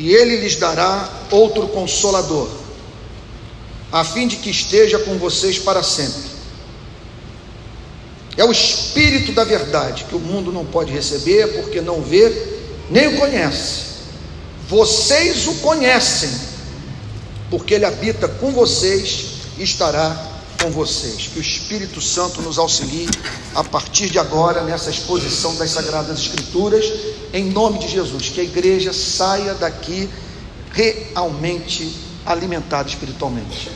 e ele lhes dará outro consolador, a fim de que esteja com vocês para sempre. É o Espírito da verdade que o mundo não pode receber porque não vê nem o conhece. Vocês o conhecem, porque ele habita com vocês e estará com vocês. Que o Espírito Santo nos auxilie a partir de agora nessa exposição das Sagradas Escrituras, em nome de Jesus. Que a igreja saia daqui realmente alimentada espiritualmente.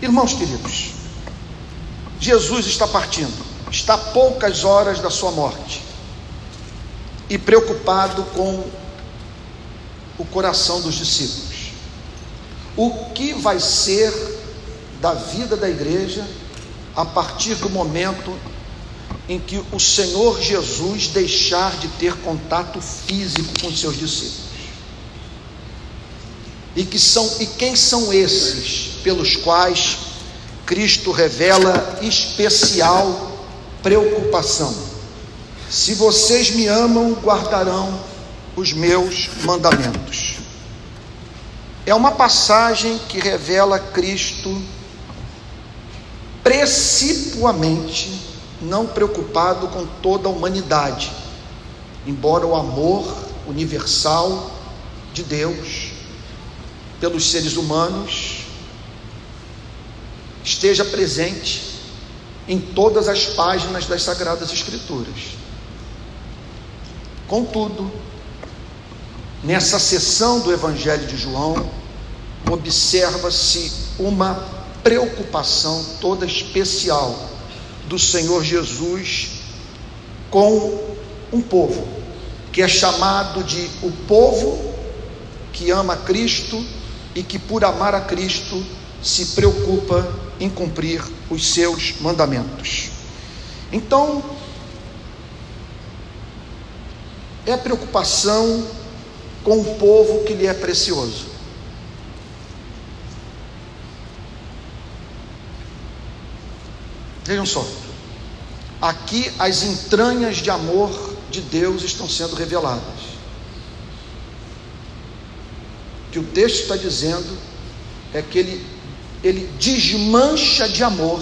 Irmãos queridos, Jesus está partindo, está a poucas horas da sua morte e preocupado com o coração dos discípulos. O que vai ser da vida da igreja a partir do momento em que o Senhor Jesus deixar de ter contato físico com seus discípulos. E que são e quem são esses pelos quais Cristo revela especial preocupação? Se vocês me amam, guardarão os meus mandamentos. É uma passagem que revela Cristo precipuamente não preocupado com toda a humanidade, embora o amor universal de Deus pelos seres humanos esteja presente em todas as páginas das Sagradas Escrituras. Contudo, nessa sessão do Evangelho de João, observa-se uma preocupação toda especial do Senhor Jesus com um povo que é chamado de o povo que ama Cristo e que por amar a Cristo se preocupa em cumprir os seus mandamentos. Então, é preocupação com o povo que lhe é precioso. Vejam só, aqui as entranhas de amor de Deus estão sendo reveladas. O que o texto está dizendo é que ele, ele desmancha de amor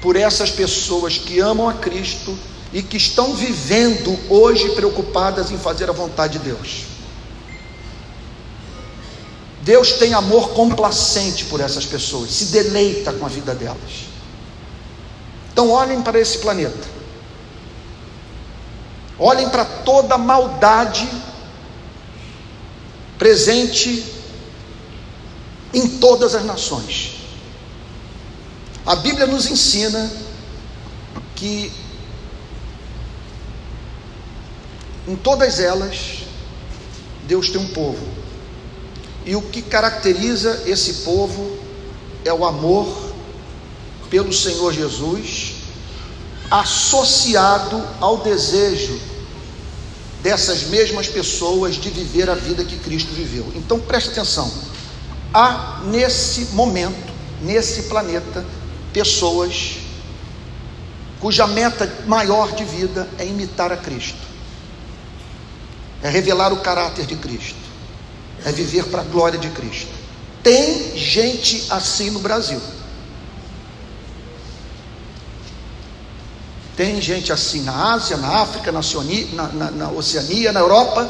por essas pessoas que amam a Cristo e que estão vivendo hoje preocupadas em fazer a vontade de Deus. Deus tem amor complacente por essas pessoas, se deleita com a vida delas. Então, olhem para esse planeta, olhem para toda a maldade presente em todas as nações. A Bíblia nos ensina que em todas elas Deus tem um povo. E o que caracteriza esse povo é o amor pelo Senhor Jesus, associado ao desejo dessas mesmas pessoas de viver a vida que Cristo viveu. Então preste atenção. Há nesse momento, nesse planeta, pessoas cuja meta maior de vida é imitar a Cristo, é revelar o caráter de Cristo, é viver para a glória de Cristo. Tem gente assim no Brasil. Tem gente assim na Ásia, na África, na, na, na, na Oceania, na Europa.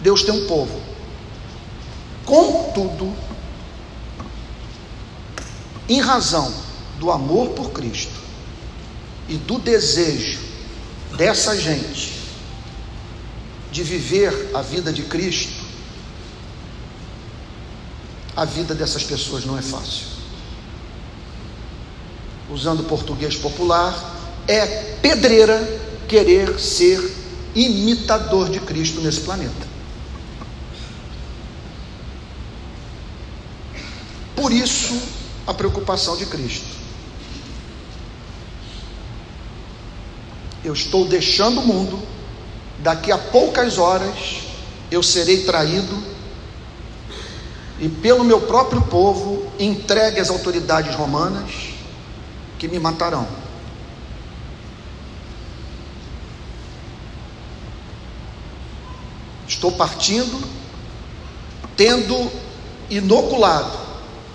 Deus tem um povo. Contudo, em razão do amor por Cristo e do desejo dessa gente de viver a vida de Cristo, a vida dessas pessoas não é fácil usando português popular, é pedreira querer ser imitador de Cristo nesse planeta. Por isso, a preocupação de Cristo. Eu estou deixando o mundo, daqui a poucas horas eu serei traído e pelo meu próprio povo entregue às autoridades romanas que me matarão. Estou partindo, tendo inoculado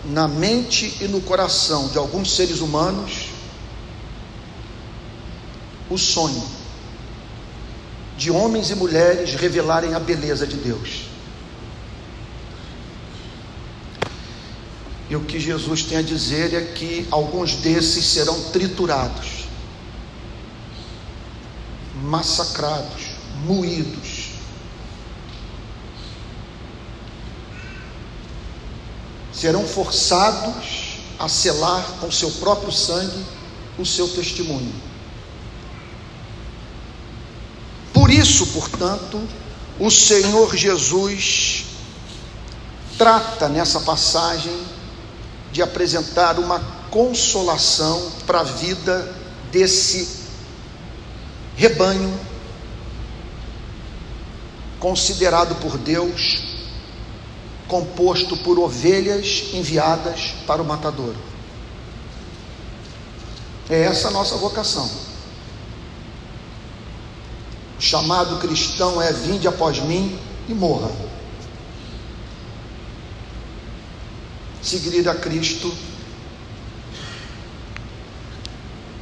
na mente e no coração de alguns seres humanos o sonho de homens e mulheres revelarem a beleza de Deus. E o que Jesus tem a dizer é que alguns desses serão triturados, massacrados, moídos. Serão forçados a selar com seu próprio sangue o seu testemunho. Por isso, portanto, o Senhor Jesus trata nessa passagem de apresentar uma consolação para a vida desse rebanho considerado por Deus composto por ovelhas enviadas para o matadouro. É essa a nossa vocação. O chamado cristão é: vinde após mim e morra. Seguir a Cristo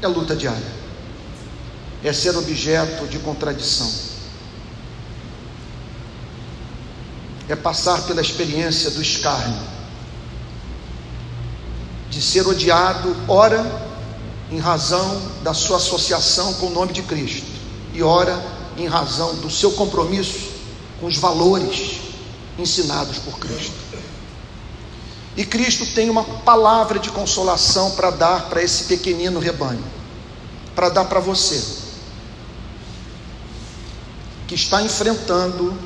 é luta diária, é ser objeto de contradição, é passar pela experiência do escárnio, de ser odiado, ora, em razão da sua associação com o nome de Cristo, e ora, em razão do seu compromisso com os valores ensinados por Cristo. E Cristo tem uma palavra de consolação para dar para esse pequenino rebanho, para dar para você, que está enfrentando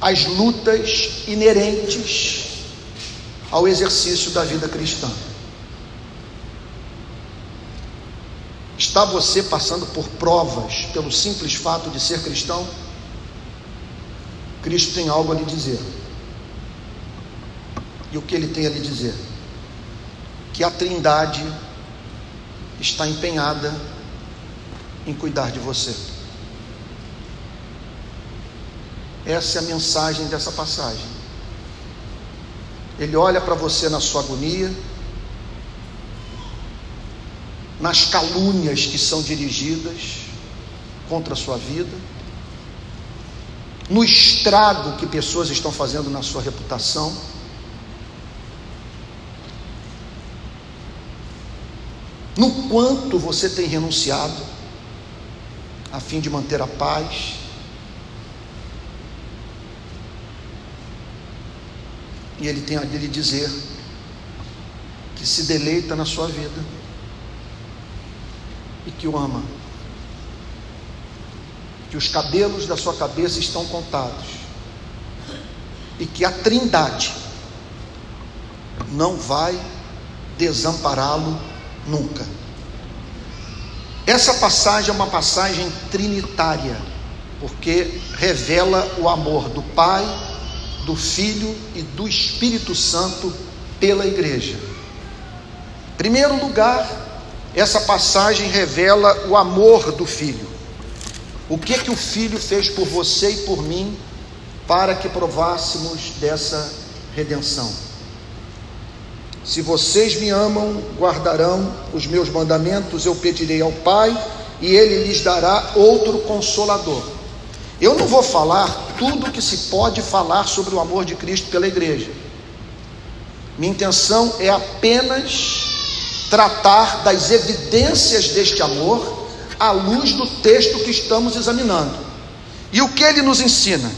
as lutas inerentes ao exercício da vida cristã. Está você passando por provas pelo simples fato de ser cristão? Cristo tem algo a lhe dizer. E o que ele tem a lhe dizer? Que a Trindade está empenhada em cuidar de você. Essa é a mensagem dessa passagem. Ele olha para você na sua agonia, nas calúnias que são dirigidas contra a sua vida, no estrago que pessoas estão fazendo na sua reputação no quanto você tem renunciado a fim de manter a paz. E ele tem a lhe dizer que se deleita na sua vida e que o ama. Que os cabelos da sua cabeça estão contados. E que a Trindade não vai desampará-lo nunca. Essa passagem é uma passagem trinitária, porque revela o amor do Pai, do Filho e do Espírito Santo pela igreja. Em primeiro lugar, essa passagem revela o amor do Filho. O que que o Filho fez por você e por mim para que provássemos dessa redenção? Se vocês me amam, guardarão os meus mandamentos, eu pedirei ao Pai e ele lhes dará outro consolador. Eu não vou falar tudo o que se pode falar sobre o amor de Cristo pela igreja. Minha intenção é apenas tratar das evidências deste amor à luz do texto que estamos examinando. E o que ele nos ensina?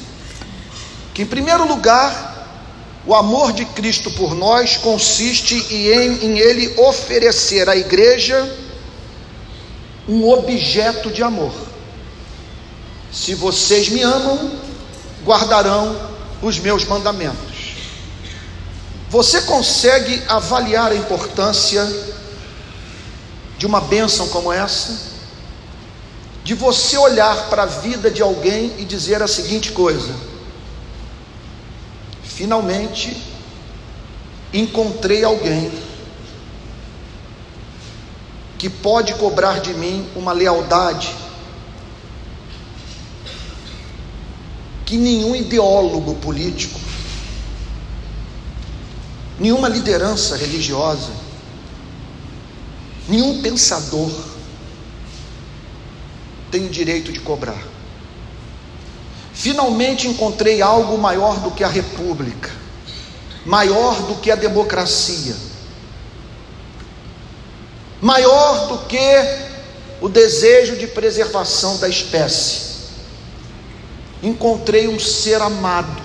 Que, em primeiro lugar, o amor de Cristo por nós consiste em, em Ele oferecer à igreja um objeto de amor. Se vocês me amam, guardarão os meus mandamentos. Você consegue avaliar a importância de uma bênção como essa? De você olhar para a vida de alguém e dizer a seguinte coisa: finalmente encontrei alguém que pode cobrar de mim uma lealdade, que nenhum ideólogo político, nenhuma liderança religiosa, nenhum pensador tem o direito de cobrar. Finalmente encontrei algo maior do que a república, maior do que a democracia, maior do que o desejo de preservação da espécie. Encontrei um ser amado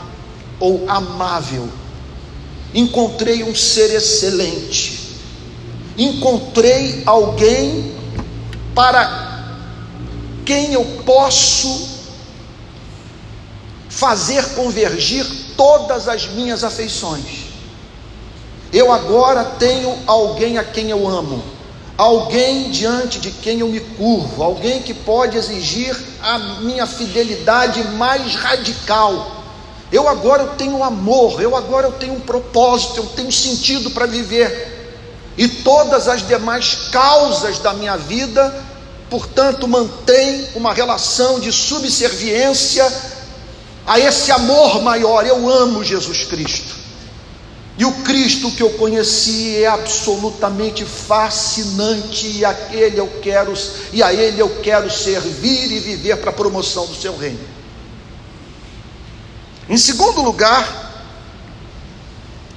ou amável, encontrei um ser excelente, encontrei alguém para quem eu posso fazer convergir todas as minhas afeições. Eu agora tenho alguém a quem eu amo, alguém diante de quem eu me curvo, alguém que pode exigir a minha fidelidade mais radical. Eu agora eu tenho amor, eu agora eu tenho um propósito, eu tenho sentido para viver. E todas as demais causas da minha vida, portanto, mantém uma relação de subserviência a esse amor maior. Eu amo Jesus Cristo. E o Cristo que eu conheci é absolutamente fascinante e aquele eu quero e a ele eu quero servir e viver para a promoção do seu reino. Em segundo lugar,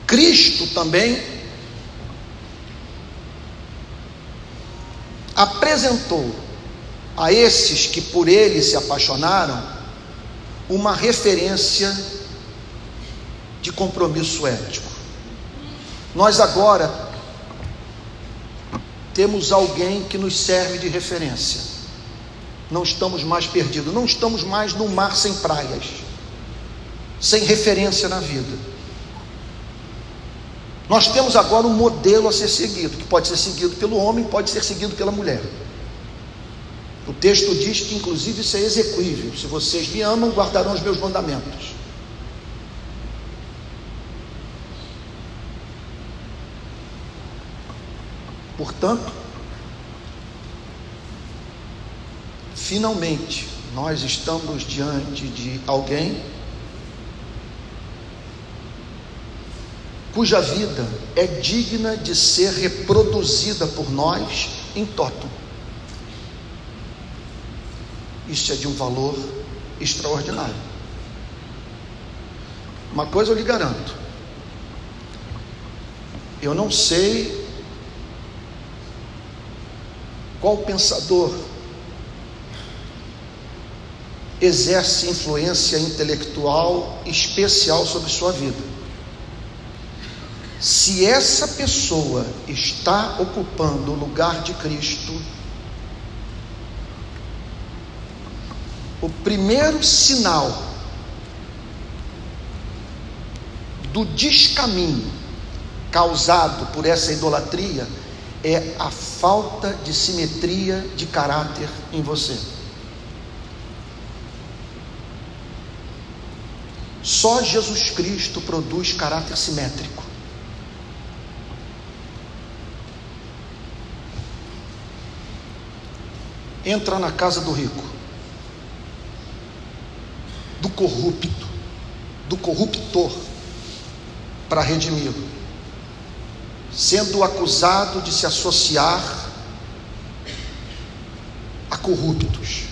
Cristo também apresentou a esses que por ele se apaixonaram uma referência de compromisso ético. Nós agora temos alguém que nos serve de referência. Não estamos mais perdidos, não estamos mais no mar sem praias, sem referência na vida. Nós temos agora um modelo a ser seguido, que pode ser seguido pelo homem, pode ser seguido pela mulher. O texto diz que, inclusive, isso é execuível. Se vocês me amam, guardarão os meus mandamentos. Portanto, finalmente, nós estamos diante de alguém cuja vida é digna de ser reproduzida por nós em toto. Isso é de um valor extraordinário. Uma coisa eu lhe garanto. Eu não sei qual pensador exerce influência intelectual especial sobre sua vida. Se essa pessoa está ocupando o lugar de Cristo, o primeiro sinal do descaminho causado por essa idolatria é a falta de simetria de caráter em você. Só Jesus Cristo produz caráter simétrico. Entra na casa do rico do corrupto, do corruptor, para redimi-lo, sendo acusado de se associar a corruptos.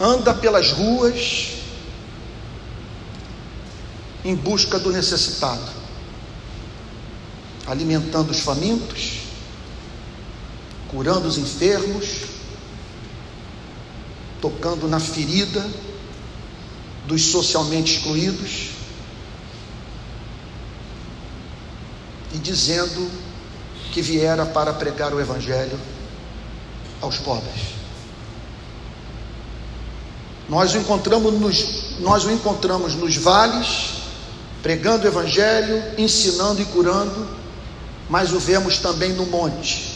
Anda pelas ruas em busca do necessitado, alimentando os famintos, curando os enfermos, tocando na ferida dos socialmente excluídos e dizendo que viera para pregar o Evangelho aos pobres. Nós o encontramos nos, nós o encontramos nos vales, pregando o Evangelho, ensinando e curando, mas o vemos também no monte,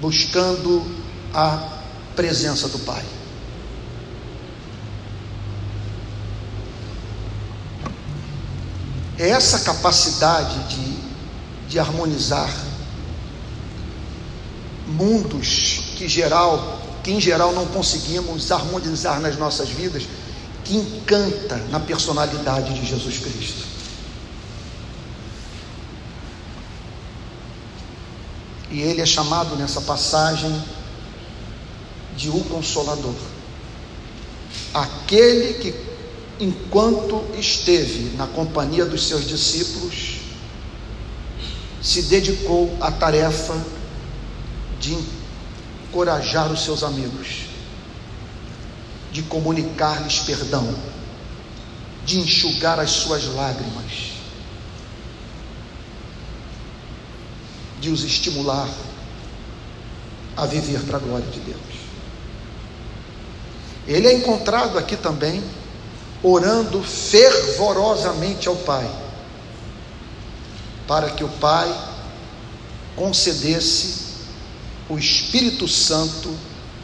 buscando a presença do Pai. É essa capacidade de, de harmonizar mundos que geral que em geral não conseguimos harmonizar nas nossas vidas, que encanta na personalidade de Jesus Cristo. E ele é chamado nessa passagem de o Consolador. Aquele que, enquanto esteve na companhia dos seus discípulos, se dedicou à tarefa de encorajar os seus amigos, de comunicar-lhes perdão, de enxugar as suas lágrimas, de os estimular a viver para a glória de Deus. Ele é encontrado aqui também orando fervorosamente ao Pai, para que o Pai concedesse o Espírito Santo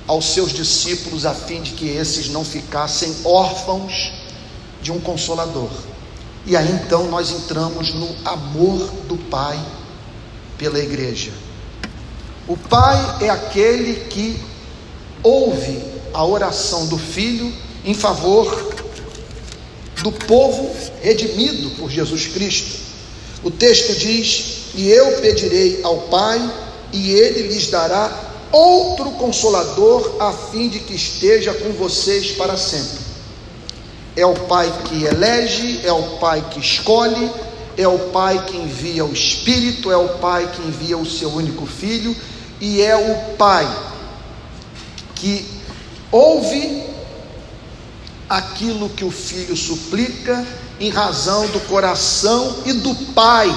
aos seus discípulos, a fim de que esses não ficassem órfãos de um consolador. E aí então nós entramos no amor do Pai pela igreja. O Pai é aquele que ouve a oração do Filho em favor do povo redimido por Jesus Cristo. O texto diz: E eu pedirei ao Pai, e ele lhes dará outro consolador, a fim de que esteja com vocês para sempre. É o Pai que elege, é o Pai que escolhe, é o Pai que envia o Espírito, é o Pai que envia o seu único Filho, e é o Pai que ouve aquilo que o Filho suplica em razão do coração e do Pai,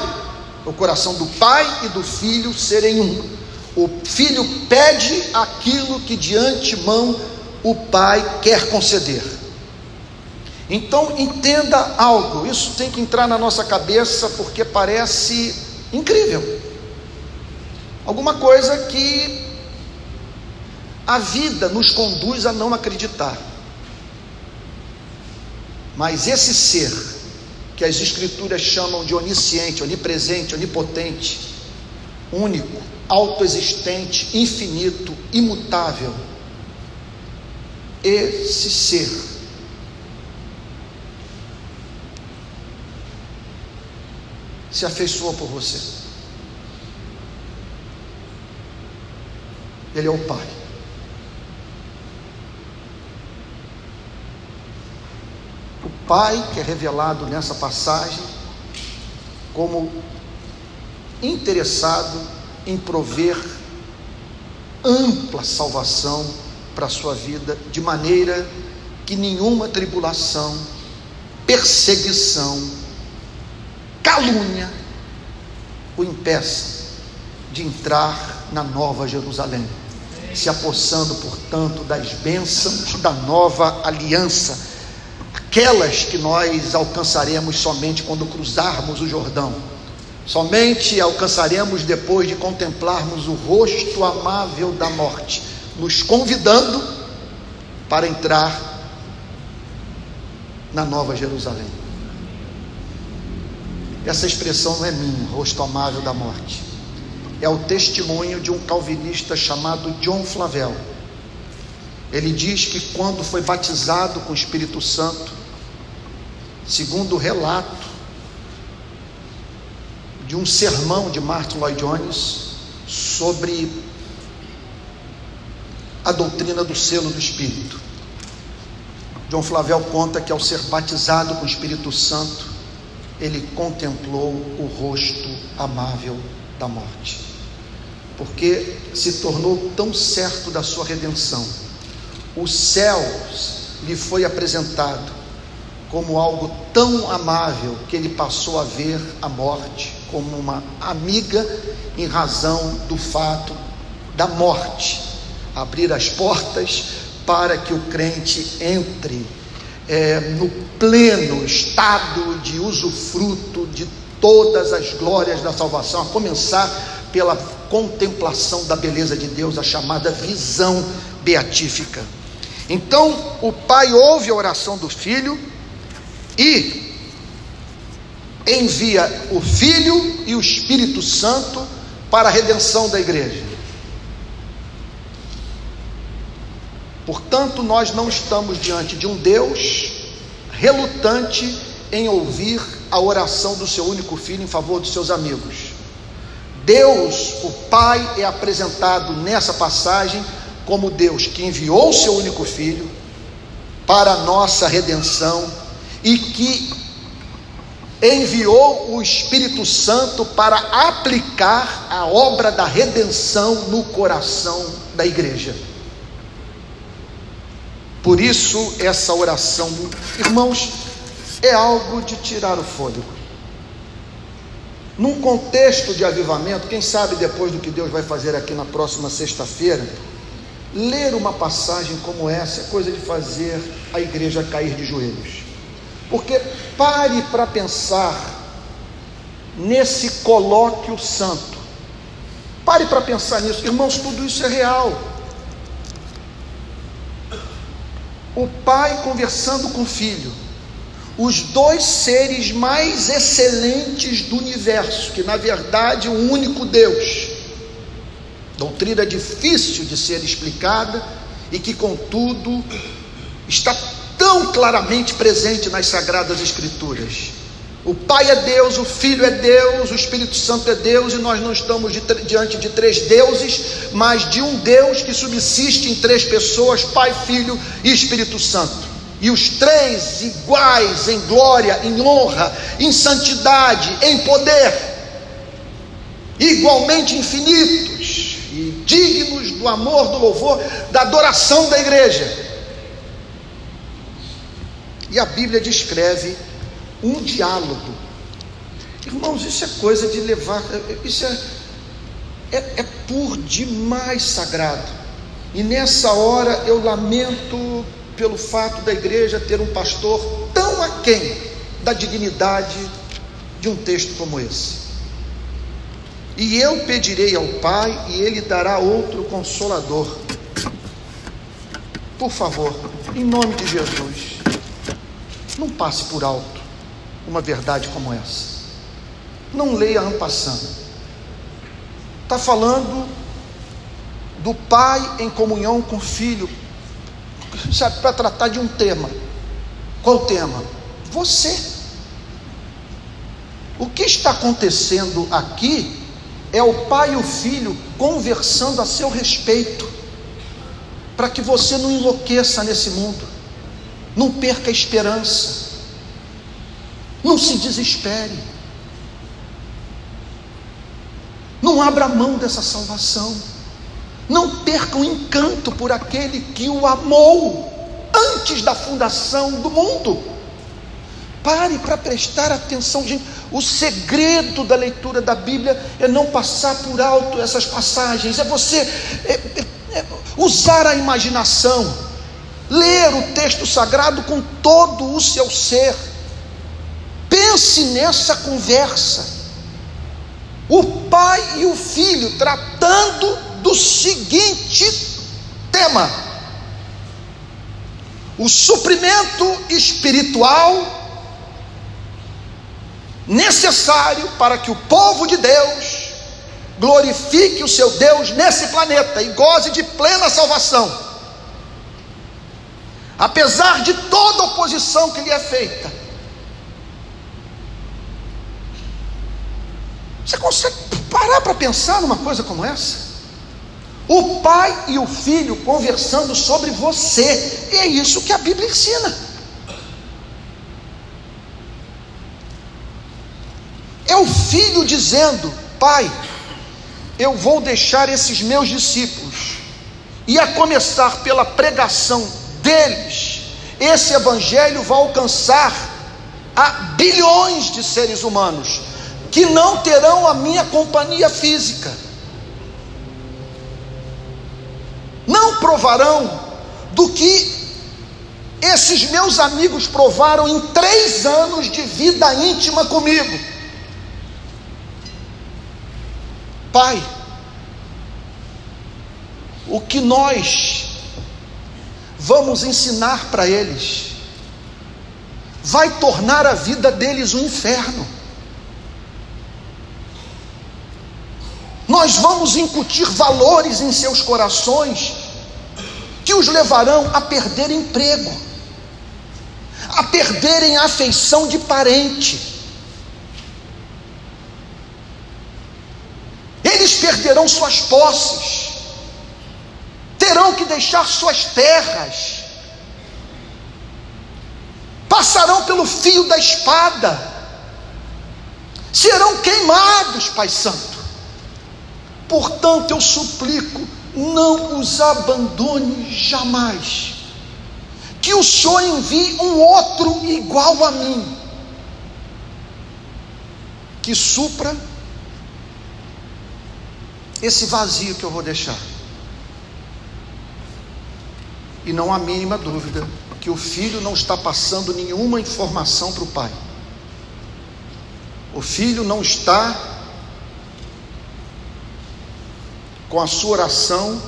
o coração do Pai e do Filho serem um. O Filho pede aquilo que de antemão o Pai quer conceder. Então entenda algo, isso tem que entrar na nossa cabeça porque parece incrível. Alguma coisa que a vida nos conduz a não acreditar. Mas esse ser, que as Escrituras chamam de onisciente, onipresente, onipotente, único, autoexistente, infinito, imutável, esse ser se afeiçoou por você. Ele é o Pai. O Pai que é revelado nessa passagem como interessado em prover ampla salvação para a sua vida, de maneira que nenhuma tribulação, perseguição, calúnia o impeça de entrar na nova Jerusalém, se apossando, portanto, das bênçãos da nova aliança, aquelas que nós alcançaremos somente quando cruzarmos o Jordão, somente alcançaremos depois de contemplarmos o rosto amável da morte, nos convidando para entrar na nova Jerusalém. Essa expressão não é minha, rosto amável da morte. É o testemunho de um calvinista chamado John Flavel. Ele diz que quando foi batizado com o Espírito Santo, segundo o relato de um sermão de Martin Lloyd Jones sobre a doutrina do selo do Espírito. John Flavel conta que ao ser batizado com o Espírito Santo, ele contemplou o rosto amável da morte, porque se tornou tão certo da sua redenção. Os céus lhe foi apresentado como algo tão amável que ele passou a ver a morte como uma amiga em razão do fato da morte abrir as portas para que o crente entre é, no pleno estado de usufruto de todas as glórias da salvação, a começar pela contemplação da beleza de Deus, a chamada visão beatífica. Então, o pai ouve a oração do filho e envia o filho e o Espírito Santo para a redenção da igreja. Portanto, nós não estamos diante de um Deus relutante em ouvir a oração do seu único filho em favor dos seus amigos. Deus, o Pai, é apresentado nessa passagem como Deus que enviou o seu único filho para a nossa redenção e que enviou o Espírito Santo para aplicar a obra da redenção no coração da igreja. Por isso, essa oração, irmãos, é algo de tirar o fôlego. Num contexto de avivamento, quem sabe depois do que Deus vai fazer aqui na próxima sexta-feira, ler uma passagem como essa é coisa de fazer a igreja cair de joelhos. Porque pare para pensar nesse colóquio santo. Pare para pensar nisso. Irmãos, tudo isso é real. O pai conversando com o filho. Os dois seres mais excelentes do universo, que na verdade um único Deus. Doutrina difícil de ser explicada e que, contudo, está tão claramente presente nas Sagradas Escrituras. O Pai é Deus, o Filho é Deus, o Espírito Santo é Deus, e nós não estamos de, diante de três deuses, mas de um Deus que subsiste em três pessoas: Pai, Filho e Espírito Santo. E os três iguais em glória, em honra, em santidade, em poder, igualmente infinitos e dignos do amor, do louvor, da adoração da igreja. E a Bíblia descreve um diálogo. Irmãos, isso é coisa de levar, isso é, é, é por demais sagrado. E nessa hora eu lamento pelo fato da igreja ter um pastor tão aquém da dignidade de um texto como esse. E eu pedirei ao Pai, e Ele dará outro consolador. Por favor, em nome de Jesus não passe por alto uma verdade como essa. Não leia ampassando. Está falando do pai em comunhão com o filho, sabe, para tratar de um tema. Qual tema? Você. O que está acontecendo aqui é o pai e o filho conversando a seu respeito, para que você não enlouqueça nesse mundo. Não perca a esperança. Não se desespere. Não abra mão dessa salvação. Não perca o encanto por aquele que o amou antes da fundação do mundo. Pare para prestar atenção, gente. O segredo da leitura da Bíblia é não passar por alto essas passagens, é você é, é, é usar a imaginação ler o texto sagrado com todo o seu ser. Pense nessa conversa. O pai e o filho tratando do seguinte tema: o suprimento espiritual necessário para que o povo de Deus glorifique o seu Deus nesse planeta e goze de plena salvação apesar de toda oposição que lhe é feita. Você consegue parar para pensar numa coisa como essa? O pai e o filho conversando sobre você, é isso que a Bíblia ensina. É o filho dizendo: Pai, eu vou deixar esses meus discípulos, e a começar pela pregação deles, esse evangelho vai alcançar a bilhões de seres humanos que não terão a minha companhia física, não provarão do que esses meus amigos provaram em três anos de vida íntima comigo. Pai, o que nós vamos ensinar para eles, vai tornar a vida deles um inferno. Nós vamos incutir valores em seus corações que os levarão a perder emprego, a perderem a afeição de parente. Eles perderão suas posses, terão que deixar suas terras, passarão pelo fio da espada, serão queimados, Pai Santo. Portanto, eu suplico, não os abandone jamais. Que o Senhor envie um outro igual a mim, que supra esse vazio que eu vou deixar. E não há mínima dúvida que o filho não está passando nenhuma informação para o pai. O filho não está com a sua oração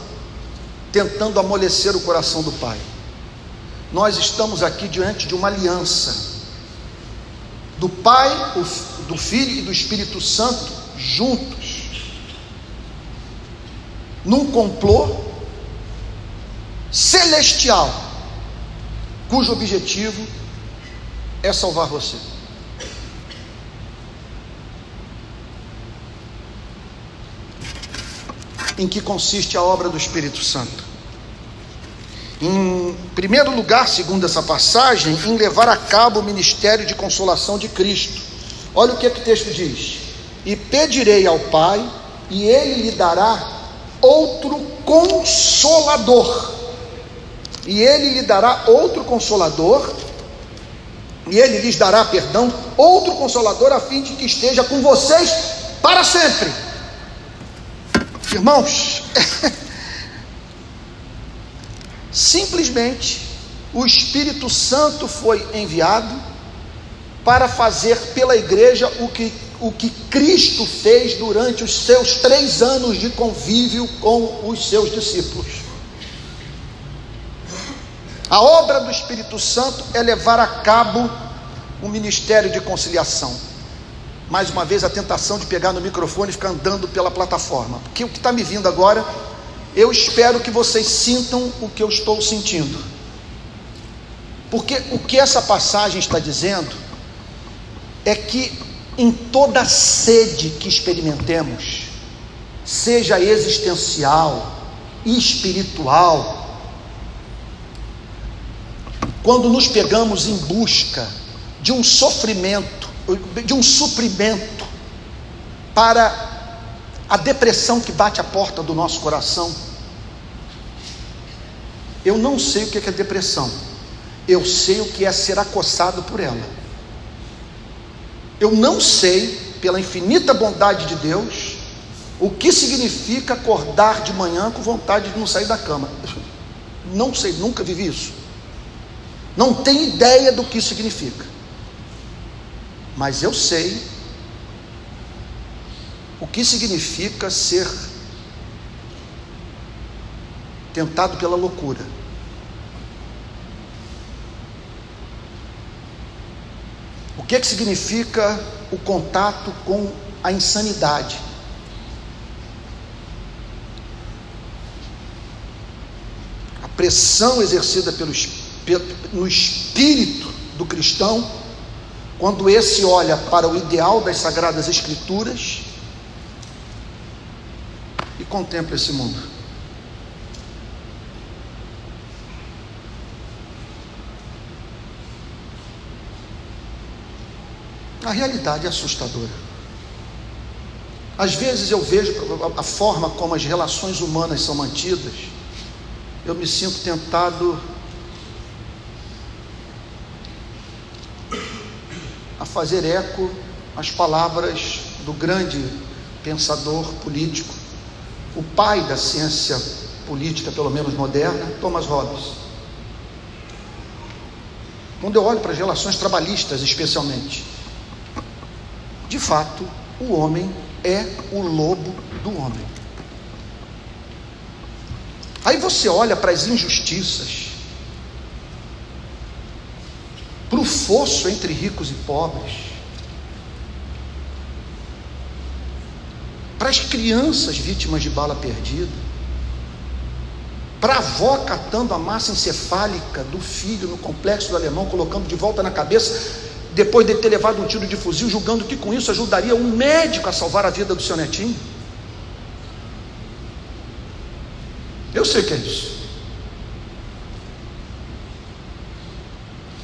tentando amolecer o coração do pai. Nós estamos aqui diante de uma aliança do Pai, do Filho e do Espírito Santo juntos, num complô celestial, cujo objetivo é salvar você. Em que consiste a obra do Espírito Santo? Em primeiro lugar, segundo essa passagem, em levar a cabo o ministério de consolação de Cristo. Olha o que, é que o texto diz: E pedirei ao Pai, e Ele lhe dará outro consolador e ele lhe dará outro consolador, e ele lhes dará, perdão, outro consolador, a fim de que esteja com vocês para sempre. Irmãos, simplesmente o Espírito Santo foi enviado para fazer pela igreja o que, o que Cristo fez durante os seus três anos de convívio com os seus discípulos. A obra do Espírito Santo é levar a cabo o ministério de conciliação. Mais uma vez, a tentação de pegar no microfone e ficar andando pela plataforma. Porque o que está me vindo agora, eu espero que vocês sintam o que eu estou sentindo. Porque o que essa passagem está dizendo é que em toda sede que experimentemos, seja existencial, espiritual, quando nos pegamos em busca de um sofrimento, de um suprimento para a depressão que bate a porta do nosso coração. Eu não sei o que é depressão, eu sei o que é ser acossado por ela. Eu não sei, pela infinita bondade de Deus, o que significa acordar de manhã com vontade de não sair da cama. Não sei, nunca vivi isso. Não tenho ideia do que isso significa. Mas eu sei o que significa ser tentado pela loucura. O que, que significa o contato com a insanidade? A pressão exercida pelo no espírito do cristão, quando esse olha para o ideal das sagradas escrituras e contempla esse mundo. A realidade é assustadora. Às vezes eu vejo a forma como as relações humanas são mantidas, eu me sinto tentado fazer eco às palavras do grande pensador político, o pai da ciência política, pelo menos moderna, Thomas Hobbes. Quando eu olho para as relações trabalhistas, especialmente, de fato, o homem é o lobo do homem. Aí você olha para as injustiças, para o fosso entre ricos e pobres, para as crianças vítimas de bala perdida, para a avó catando a massa encefálica do filho no complexo do alemão, colocando de volta na cabeça, depois de ter levado um tiro de fuzil, julgando que com isso ajudaria um médico a salvar a vida do seu netinho. Eu sei que é isso.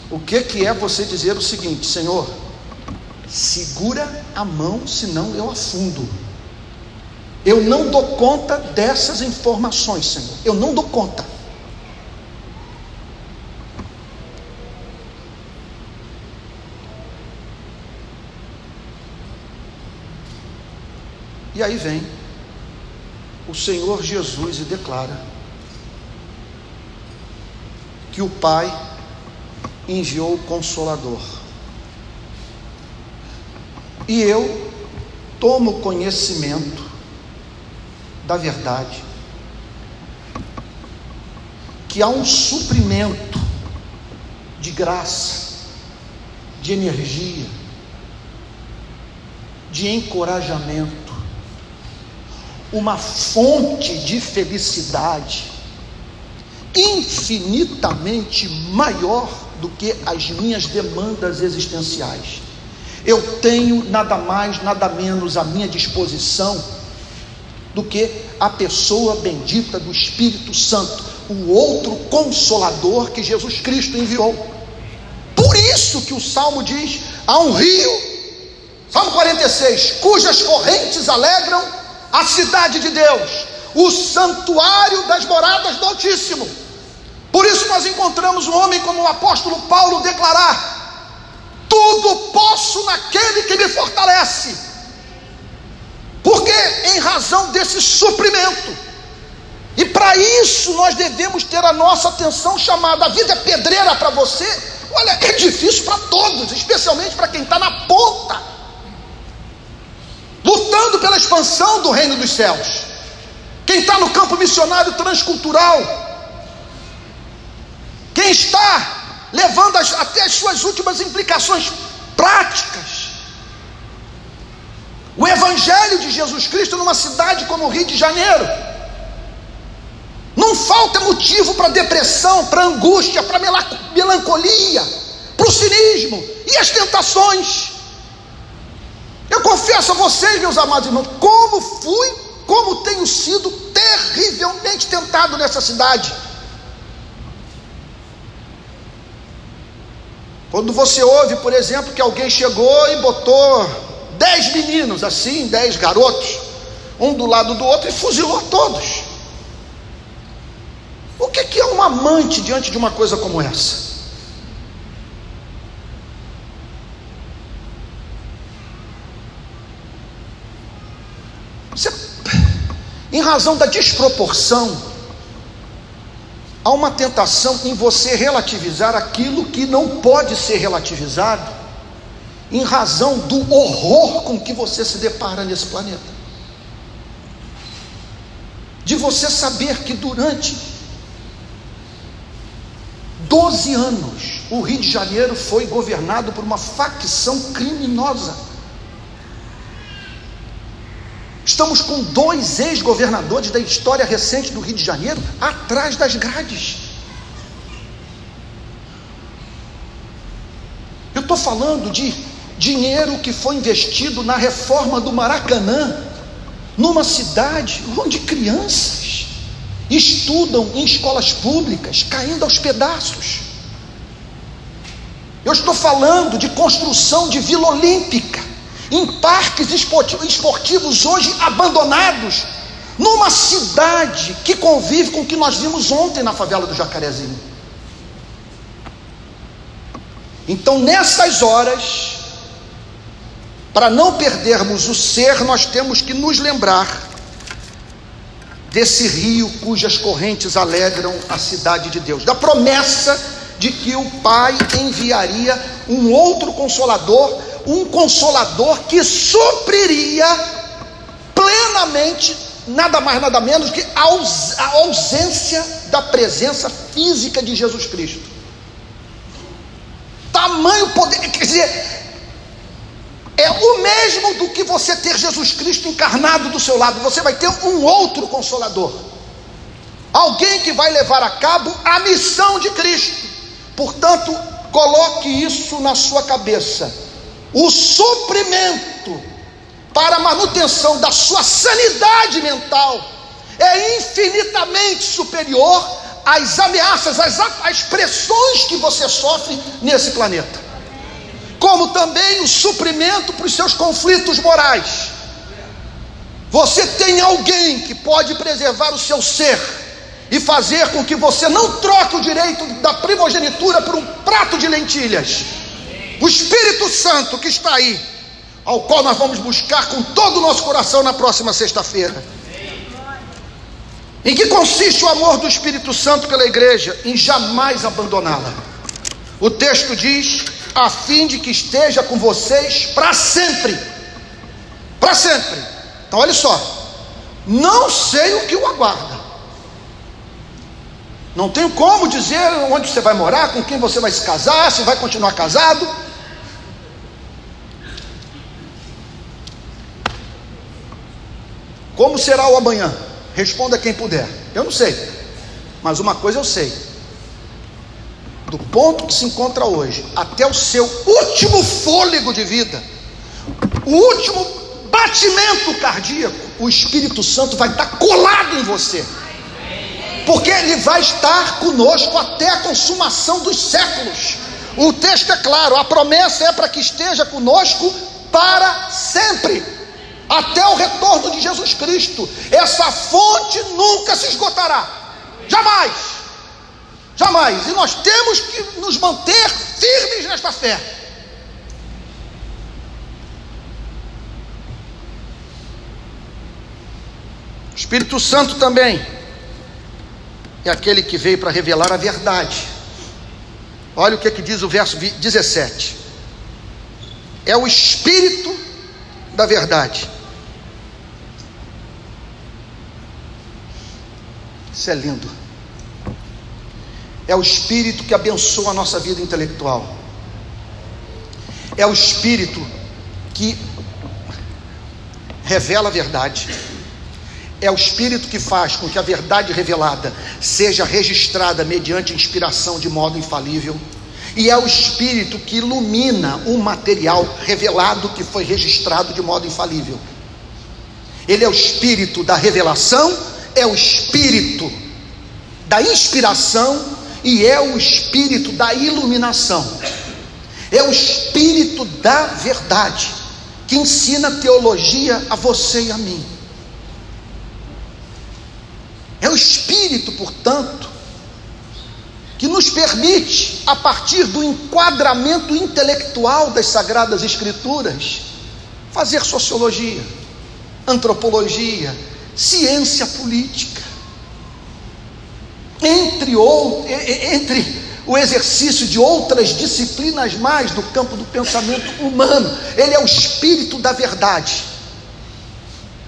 O que, que é você dizer o seguinte, Senhor, segura a mão, senão eu afundo. Eu não dou conta dessas informações, Senhor. Eu não dou conta. E aí vem o Senhor Jesus e declara que o Pai enviou o Consolador. E eu tomo conhecimento da verdade que há um suprimento de graça, de energia, de encorajamento, uma fonte de felicidade infinitamente maior do que as minhas demandas existenciais. Eu tenho nada mais, nada menos à minha disposição do que a pessoa bendita do Espírito Santo, o outro consolador que Jesus Cristo enviou. Por isso que o salmo diz: há um rio, Salmo 46, cujas correntes alegram a cidade de Deus, o santuário das moradas do Altíssimo. Por isso nós encontramos um homem como o apóstolo Paulo declarar: tudo posso naquele que me fortalece. Porque em razão desse suprimento, e para isso nós devemos ter a nossa atenção chamada. A vida é pedreira para você, olha, é difícil para todos, especialmente para quem está na ponta, lutando pela expansão do reino dos céus. Quem está no campo missionário transcultural, quem está levando as, até as suas últimas implicações práticas o Evangelho de Jesus Cristo numa cidade como o Rio de Janeiro. Não falta motivo para depressão, para angústia, para melancolia, para o cinismo e as tentações. Confesso a vocês, meus amados irmãos, como fui, como tenho sido terrivelmente tentado nessa cidade. Quando você ouve, por exemplo, que alguém chegou e botou dez meninos assim, dez garotos, um do lado do outro e fuzilou todos. O que é um amante diante de uma coisa como essa? Você, em razão da desproporção, há uma tentação em você relativizar aquilo que não pode ser relativizado em razão do horror com que você se depara nesse planeta. De você saber que durante 12 anos o Rio de Janeiro foi governado por uma facção criminosa. Estamos com dois ex-governadores da história recente do Rio de Janeiro atrás das grades. Eu estou falando de dinheiro que foi investido na reforma do Maracanã, numa cidade onde crianças estudam em escolas públicas, caindo aos pedaços. Eu estou falando de construção de Vila Olímpica, em parques esportivos hoje abandonados, numa cidade que convive com o que nós vimos ontem na favela do Jacarezinho. Então, nessas horas, para não perdermos o ser, nós temos que nos lembrar desse rio cujas correntes alegram a cidade de Deus, da promessa de que o Pai enviaria um outro consolador, um consolador que supriria plenamente, nada mais, nada menos que a ausência da presença física de Jesus Cristo. Tamanho poder, quer dizer, é o mesmo do que você ter Jesus Cristo encarnado do seu lado, você vai ter um outro consolador. alguém que vai levar a cabo a missão de Cristo. Portanto, coloque isso na sua cabeça. O suprimento para a manutenção da sua sanidade mental é infinitamente superior às ameaças, às, às pressões que você sofre nesse planeta, como também o suprimento para os seus conflitos morais. Você tem alguém que pode preservar o seu ser e fazer com que você não troque o direito da primogenitura por um prato de lentilhas. O Espírito Santo que está aí, ao qual nós vamos buscar com todo o nosso coração na próxima sexta-feira. Em que consiste o amor do Espírito Santo pela igreja? Em jamais abandoná-la. O texto diz: a fim de que esteja com vocês para sempre. Para sempre. Então, olha só. Não sei o que o aguarda. Não tenho como dizer onde você vai morar, com quem você vai se casar, se vai continuar casado. Como será o amanhã? Responda quem puder. Eu não sei. Mas uma coisa eu sei. Do ponto que se encontra hoje até o seu último fôlego de vida, o último batimento cardíaco, o Espírito Santo vai estar colado em você. Porque ele vai estar conosco até a consumação dos séculos. O texto é claro, a promessa é para que esteja conosco para sempre até o retorno de Jesus Cristo. Essa fonte nunca se esgotará. Jamais. Jamais. E nós temos que nos manter firmes nesta fé. Espírito Santo também é aquele que veio para revelar a verdade. Olha o que, é que diz o verso 17: é o Espírito da verdade Isso é lindo. É o Espírito que abençoa a nossa vida intelectual. É o Espírito que revela a verdade. É o Espírito que faz com que a verdade revelada seja registrada mediante inspiração de modo infalível. E é o Espírito que ilumina o material revelado que foi registrado de modo infalível. Ele é o Espírito da revelação é o espírito da inspiração e é o espírito da iluminação. É o espírito da verdade que ensina teologia a você e a mim. É o espírito, portanto, que nos permite, a partir do enquadramento intelectual das Sagradas Escrituras, fazer sociologia, antropologia, ciência política. Entre, ou, entre o exercício de outras disciplinas mais do campo do pensamento humano, ele é o espírito da verdade.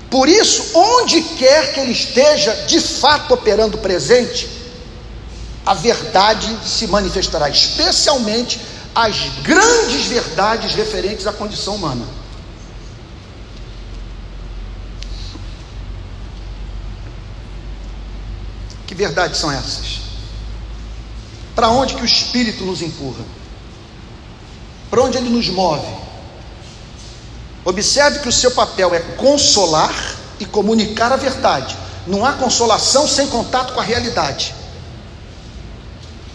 Por isso, onde quer que ele esteja de fato operando presente, a verdade se manifestará, especialmente as grandes verdades referentes à condição humana. Que verdades são essas? Para onde que o Espírito nos empurra? Para onde ele nos move? Observe que o seu papel é consolar e comunicar a verdade. Não há consolação sem contato com a realidade.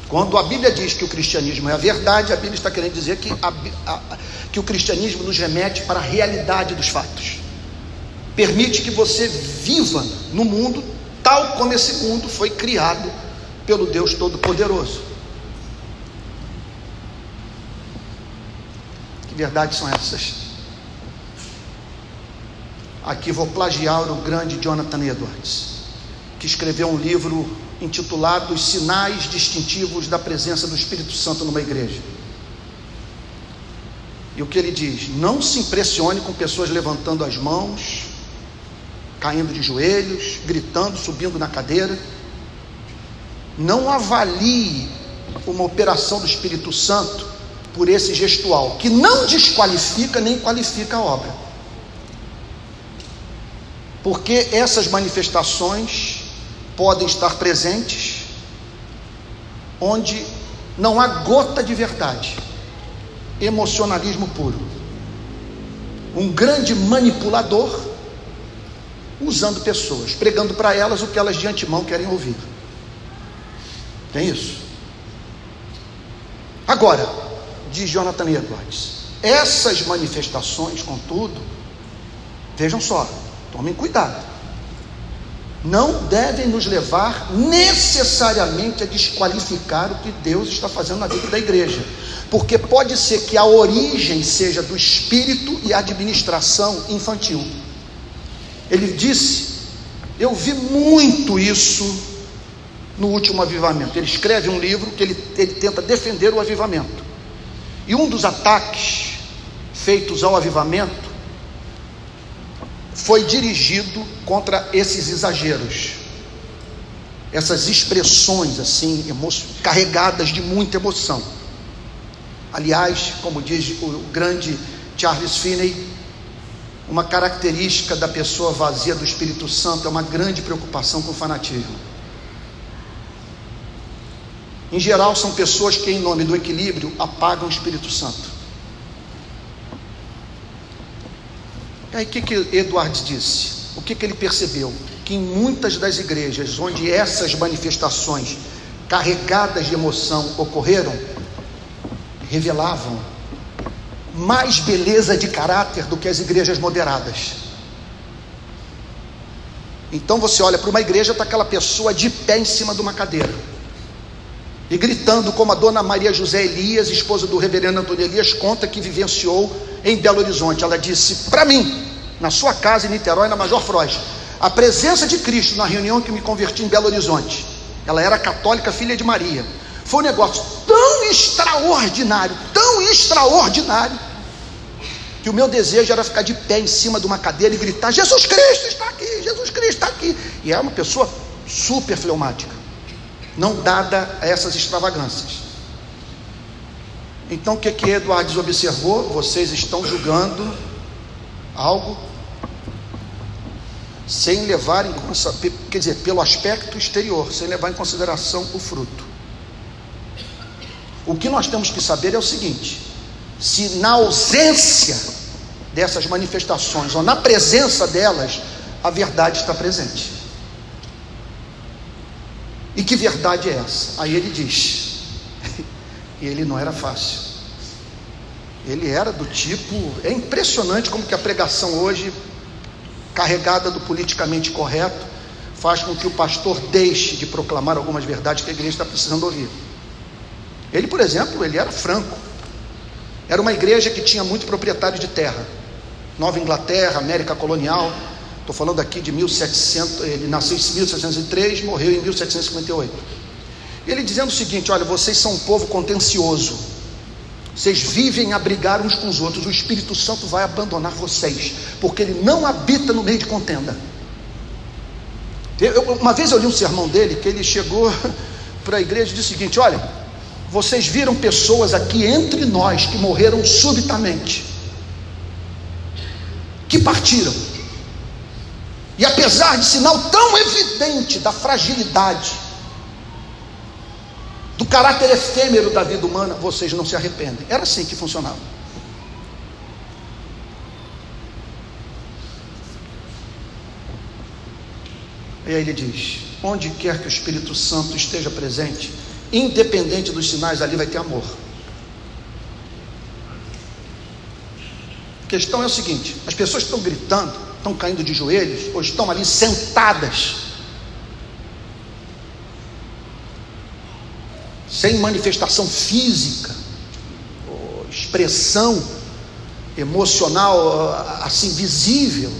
Quando a Bíblia diz que o cristianismo é a verdade, a Bíblia está querendo dizer que, a, a, que o cristianismo nos remete para a realidade dos fatos. Permite que você viva no mundo tal como esse mundo foi criado pelo Deus Todo-Poderoso. Que verdades são essas? Aqui vou plagiar o grande Jonathan Edwards, que escreveu um livro intitulado Os Sinais Distintivos da Presença do Espírito Santo numa Igreja. E o que ele diz? Não se impressione com pessoas levantando as mãos, caindo de joelhos, gritando, subindo na cadeira. Não avalie uma operação do Espírito Santo por esse gestual, que não desqualifica nem qualifica a obra. Porque essas manifestações podem estar presentes onde não há gota de verdade, emocionalismo puro. Um grande manipulador usando pessoas, pregando para elas o que elas de antemão querem ouvir. Tem isso. Agora, diz Jonathan Edwards, essas manifestações, contudo, vejam só, tomem cuidado, não devem nos levar necessariamente a desqualificar o que Deus está fazendo na vida da igreja, porque pode ser que a origem seja do espírito e administração infantil. Ele disse: Eu vi muito isso no último avivamento. Ele escreve um livro que ele, ele tenta defender o avivamento. E um dos ataques feitos ao avivamento foi dirigido contra esses exageros, essas expressões assim, carregadas de muita emoção. Aliás, como diz o grande Charles Finney, uma característica da pessoa vazia do Espírito Santo é uma grande preocupação com o fanatismo. Em geral, são pessoas que, em nome do equilíbrio, apagam o Espírito Santo. E aí, o que, que Eduardo disse? O que, que ele percebeu? Que em muitas das igrejas onde essas manifestações carregadas de emoção ocorreram, revelavam mais beleza de caráter do que as igrejas moderadas. Então você olha para uma igreja, está aquela pessoa de pé em cima de uma cadeira e gritando, como a dona Maria José Elias, esposa do reverendo Antônio Elias, conta que vivenciou em Belo Horizonte. Ela disse: Para mim, na sua casa em Niterói, na Major Frois, a presença de Cristo na reunião que me converti em Belo Horizonte, ela era católica, filha de Maria, foi um negócio tão extraordinário, tão extraordinário, que o meu desejo era ficar de pé em cima de uma cadeira e gritar: Jesus Cristo está aqui, Jesus Cristo está aqui. E é uma pessoa super fleumática não dada a essas extravagâncias. Então o que que Eduardo observou? Vocês estão julgando algo sem levar em quer dizer, pelo aspecto exterior, sem levar em consideração o fruto. O que nós temos que saber é o seguinte: se na ausência dessas manifestações ou na presença delas, a verdade está presente. E que verdade é essa? Aí ele diz: e ele não era fácil. Ele era do tipo, é impressionante como que a pregação hoje, carregada do politicamente correto, faz com que o pastor deixe de proclamar algumas verdades que a igreja está precisando ouvir. Ele, por exemplo, ele era franco. Era uma igreja que tinha muito proprietário de terra. Nova Inglaterra, América colonial, Estou falando aqui de 1700, ele nasceu em 1703, morreu em 1758. Ele dizendo o seguinte: olha, vocês são um povo contencioso. Vocês vivem a brigar uns com os outros. O Espírito Santo vai abandonar vocês, porque ele não habita no meio de contenda. Eu, uma vez eu li um sermão dele que ele chegou para a igreja e disse o seguinte: olha, vocês viram pessoas aqui entre nós que morreram subitamente, que partiram e apesar de sinal tão evidente da fragilidade, do caráter efêmero da vida humana, vocês não se arrependem. Era assim que funcionava. E aí ele diz: onde quer que o Espírito Santo esteja presente, independente dos sinais, ali vai ter amor. A questão é o seguinte: as pessoas estão gritando, estão caindo de joelhos ou estão ali sentadas, sem manifestação física, expressão emocional assim visível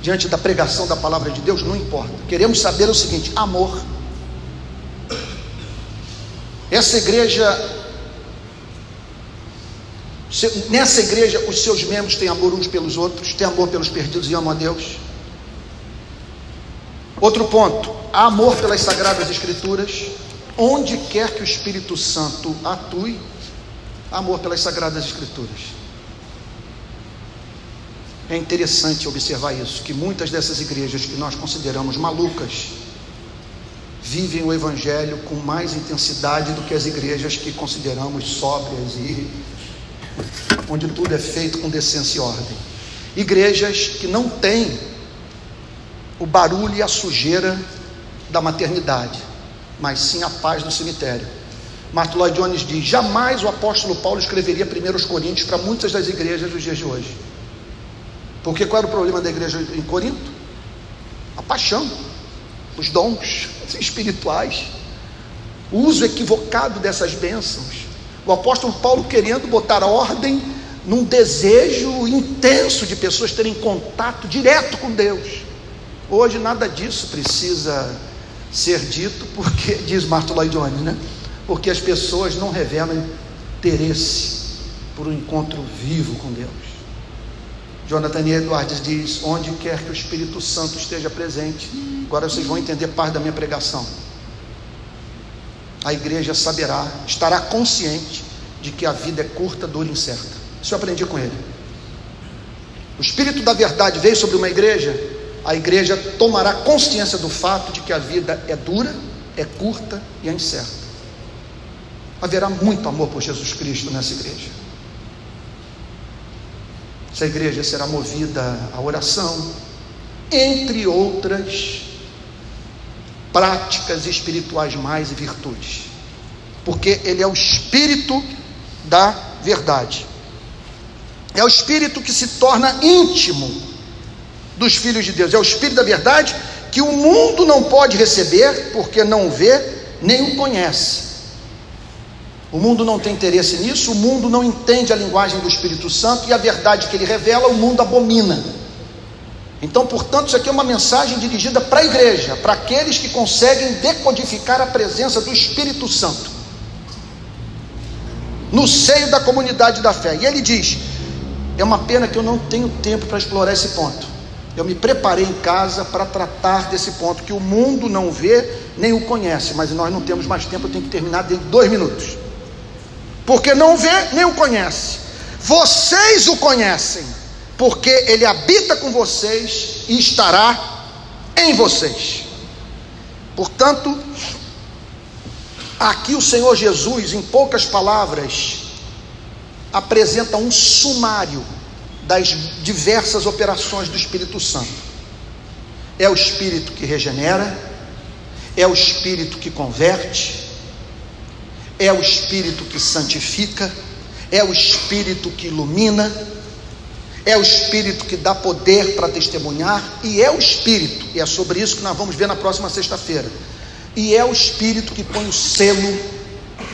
diante da pregação da palavra de Deus, não importa. Queremos saber o seguinte: amor. Essa igreja Nessa igreja, os seus membros têm amor uns pelos outros, têm amor pelos perdidos e amam a Deus. Outro ponto: há amor pelas sagradas Escrituras. Onde quer que o Espírito Santo atue, amor pelas sagradas Escrituras. É interessante observar isso, que muitas dessas igrejas que nós consideramos malucas, vivem o Evangelho com mais intensidade do que as igrejas que consideramos sóbrias e onde tudo é feito com decência e ordem. Igrejas que não têm o barulho e a sujeira da maternidade, mas sim a paz do cemitério. Martin Lloyd Jones diz: jamais o apóstolo Paulo escreveria 1 Coríntios para muitas das igrejas dos dias de hoje. Porque qual era o problema da igreja em Corinto? A paixão, os dons espirituais, o uso equivocado dessas bênçãos. O apóstolo Paulo querendo botar ordem num desejo intenso de pessoas terem contato direto com Deus. Hoje nada disso precisa ser dito, porque, diz Martin Lloyd Jones, né? Porque as pessoas não revelam interesse por um encontro vivo com Deus. Jonathan Edwards diz: onde quer que o Espírito Santo esteja presente, agora vocês vão entender parte da minha pregação. A igreja saberá, estará consciente de que a vida é curta, dura e incerta. Isso eu aprendi com ele. O Espírito da Verdade veio sobre uma igreja, a igreja tomará consciência do fato de que a vida é dura, é curta e é incerta. Haverá muito amor por Jesus Cristo nessa igreja. Essa igreja será movida à oração, entre outras práticas espirituais mais e virtudes, porque Ele é o Espírito da verdade. É o Espírito que se torna íntimo dos filhos de Deus. É o Espírito da verdade que o mundo não pode receber porque não vê nem o conhece. O mundo não tem interesse nisso, o mundo não entende a linguagem do Espírito Santo e a verdade que ele revela, o mundo abomina. Então, portanto, isso aqui é uma mensagem dirigida para a igreja, para aqueles que conseguem decodificar a presença do Espírito Santo no seio da comunidade da fé. E ele diz: é uma pena que eu não tenho tempo para explorar esse ponto. Eu me preparei em casa para tratar desse ponto que o mundo não vê nem o conhece, mas nós não temos mais tempo, eu tenho que terminar dentro de dois minutos. Porque não vê nem o conhece. Vocês o conhecem, porque ele habita com vocês e estará em vocês. Portanto, aqui o Senhor Jesus, em poucas palavras, apresenta um sumário das diversas operações do Espírito Santo. É o Espírito que regenera, é o Espírito que converte, é o Espírito que santifica, é o Espírito que ilumina, é o Espírito que dá poder para testemunhar, e é o Espírito, e é sobre isso que nós vamos ver na próxima sexta-feira, e é o Espírito que põe o selo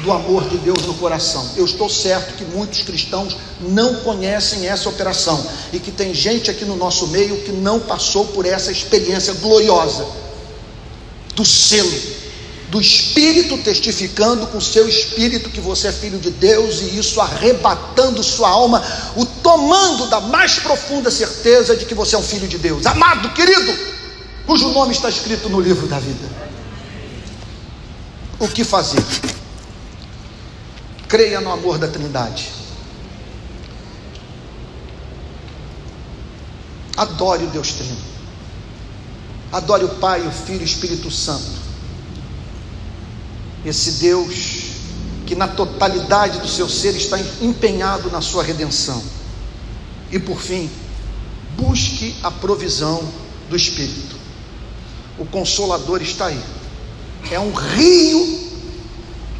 do amor de Deus no coração. Eu estou certo que muitos cristãos não conhecem essa operação e que tem gente aqui no nosso meio que não passou por essa experiência gloriosa do selo, do Espírito testificando com seu Espírito que você é filho de Deus e isso arrebatando sua alma, o tomando da mais profunda certeza de que você é um filho de Deus, amado, querido, cujo nome está escrito no livro da vida. O que fazer? creia no amor da Trindade. Adore o Deus Trino. Adore o Pai, o Filho e o Espírito Santo. Esse Deus que na totalidade do seu ser está empenhado na sua redenção. E por fim, busque a provisão do Espírito. O Consolador está aí. É um rio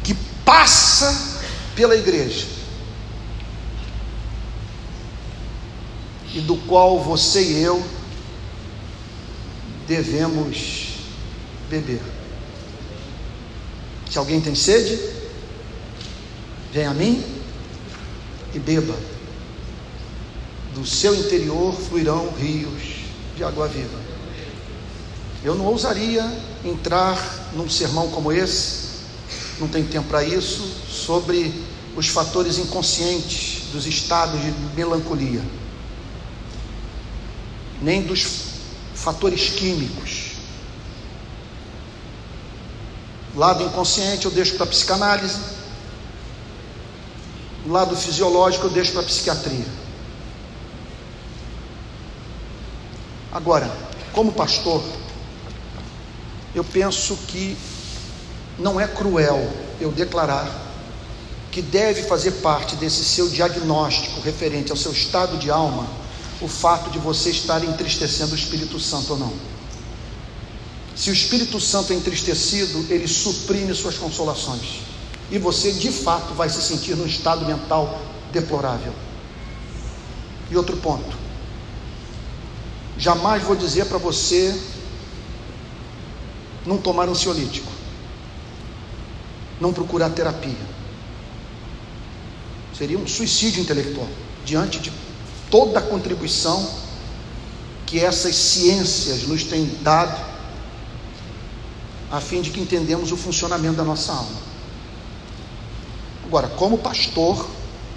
que passa pela igreja, e do qual você e eu devemos beber. Se alguém tem sede, venha a mim e beba. Do seu interior fluirão rios de água viva. Eu não ousaria entrar num sermão como esse, não tem tempo para isso, sobre os fatores inconscientes dos estados de melancolia, nem dos fatores químicos. Lado inconsciente eu deixo para a psicanálise, lado fisiológico eu deixo para a psiquiatria. Agora, como pastor, eu penso que não é cruel eu declarar que deve fazer parte desse seu diagnóstico referente ao seu estado de alma o fato de você estar entristecendo o Espírito Santo ou não. Se o Espírito Santo é entristecido, ele suprime suas consolações. E você de fato vai se sentir num estado mental deplorável. E outro ponto. Jamais vou dizer para você não tomar ansiolítico, não procurar terapia. Seria um suicídio intelectual diante de toda a contribuição que essas ciências nos têm dado, a fim de que entendamos o funcionamento da nossa alma. Agora, como pastor,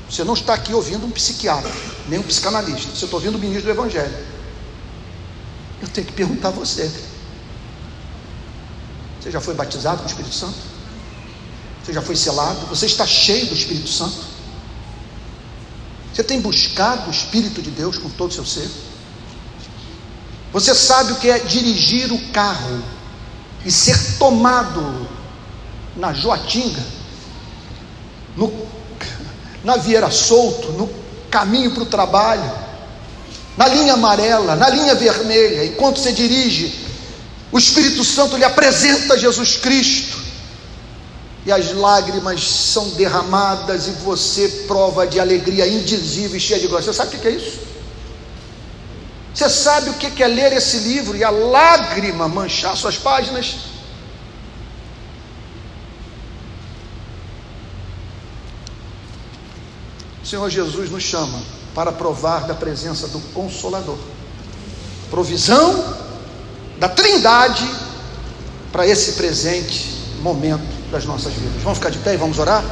você não está aqui ouvindo um psiquiatra, nem um psicanalista, você está ouvindo o ministro do Evangelho. Eu tenho que perguntar a você: você já foi batizado com o Espírito Santo? Você já foi selado? Você está cheio do Espírito Santo? Você tem buscado o Espírito de Deus com todo o seu ser? Você sabe o que é dirigir o carro e ser tomado na Joatinga, no, na Vieira Solto, no caminho para o trabalho, na linha amarela, na linha vermelha, enquanto você dirige o Espírito Santo lhe apresenta Jesus Cristo, e as lágrimas são derramadas, e você prova de alegria indizível e cheia de glória. Você sabe o que é isso? Você sabe o que é ler esse livro e a lágrima manchar suas páginas? O Senhor Jesus nos chama para provar da presença do Consolador. Provisão da Trindade para esse presente momento das nossas vidas. Vamos ficar de pé e vamos orar?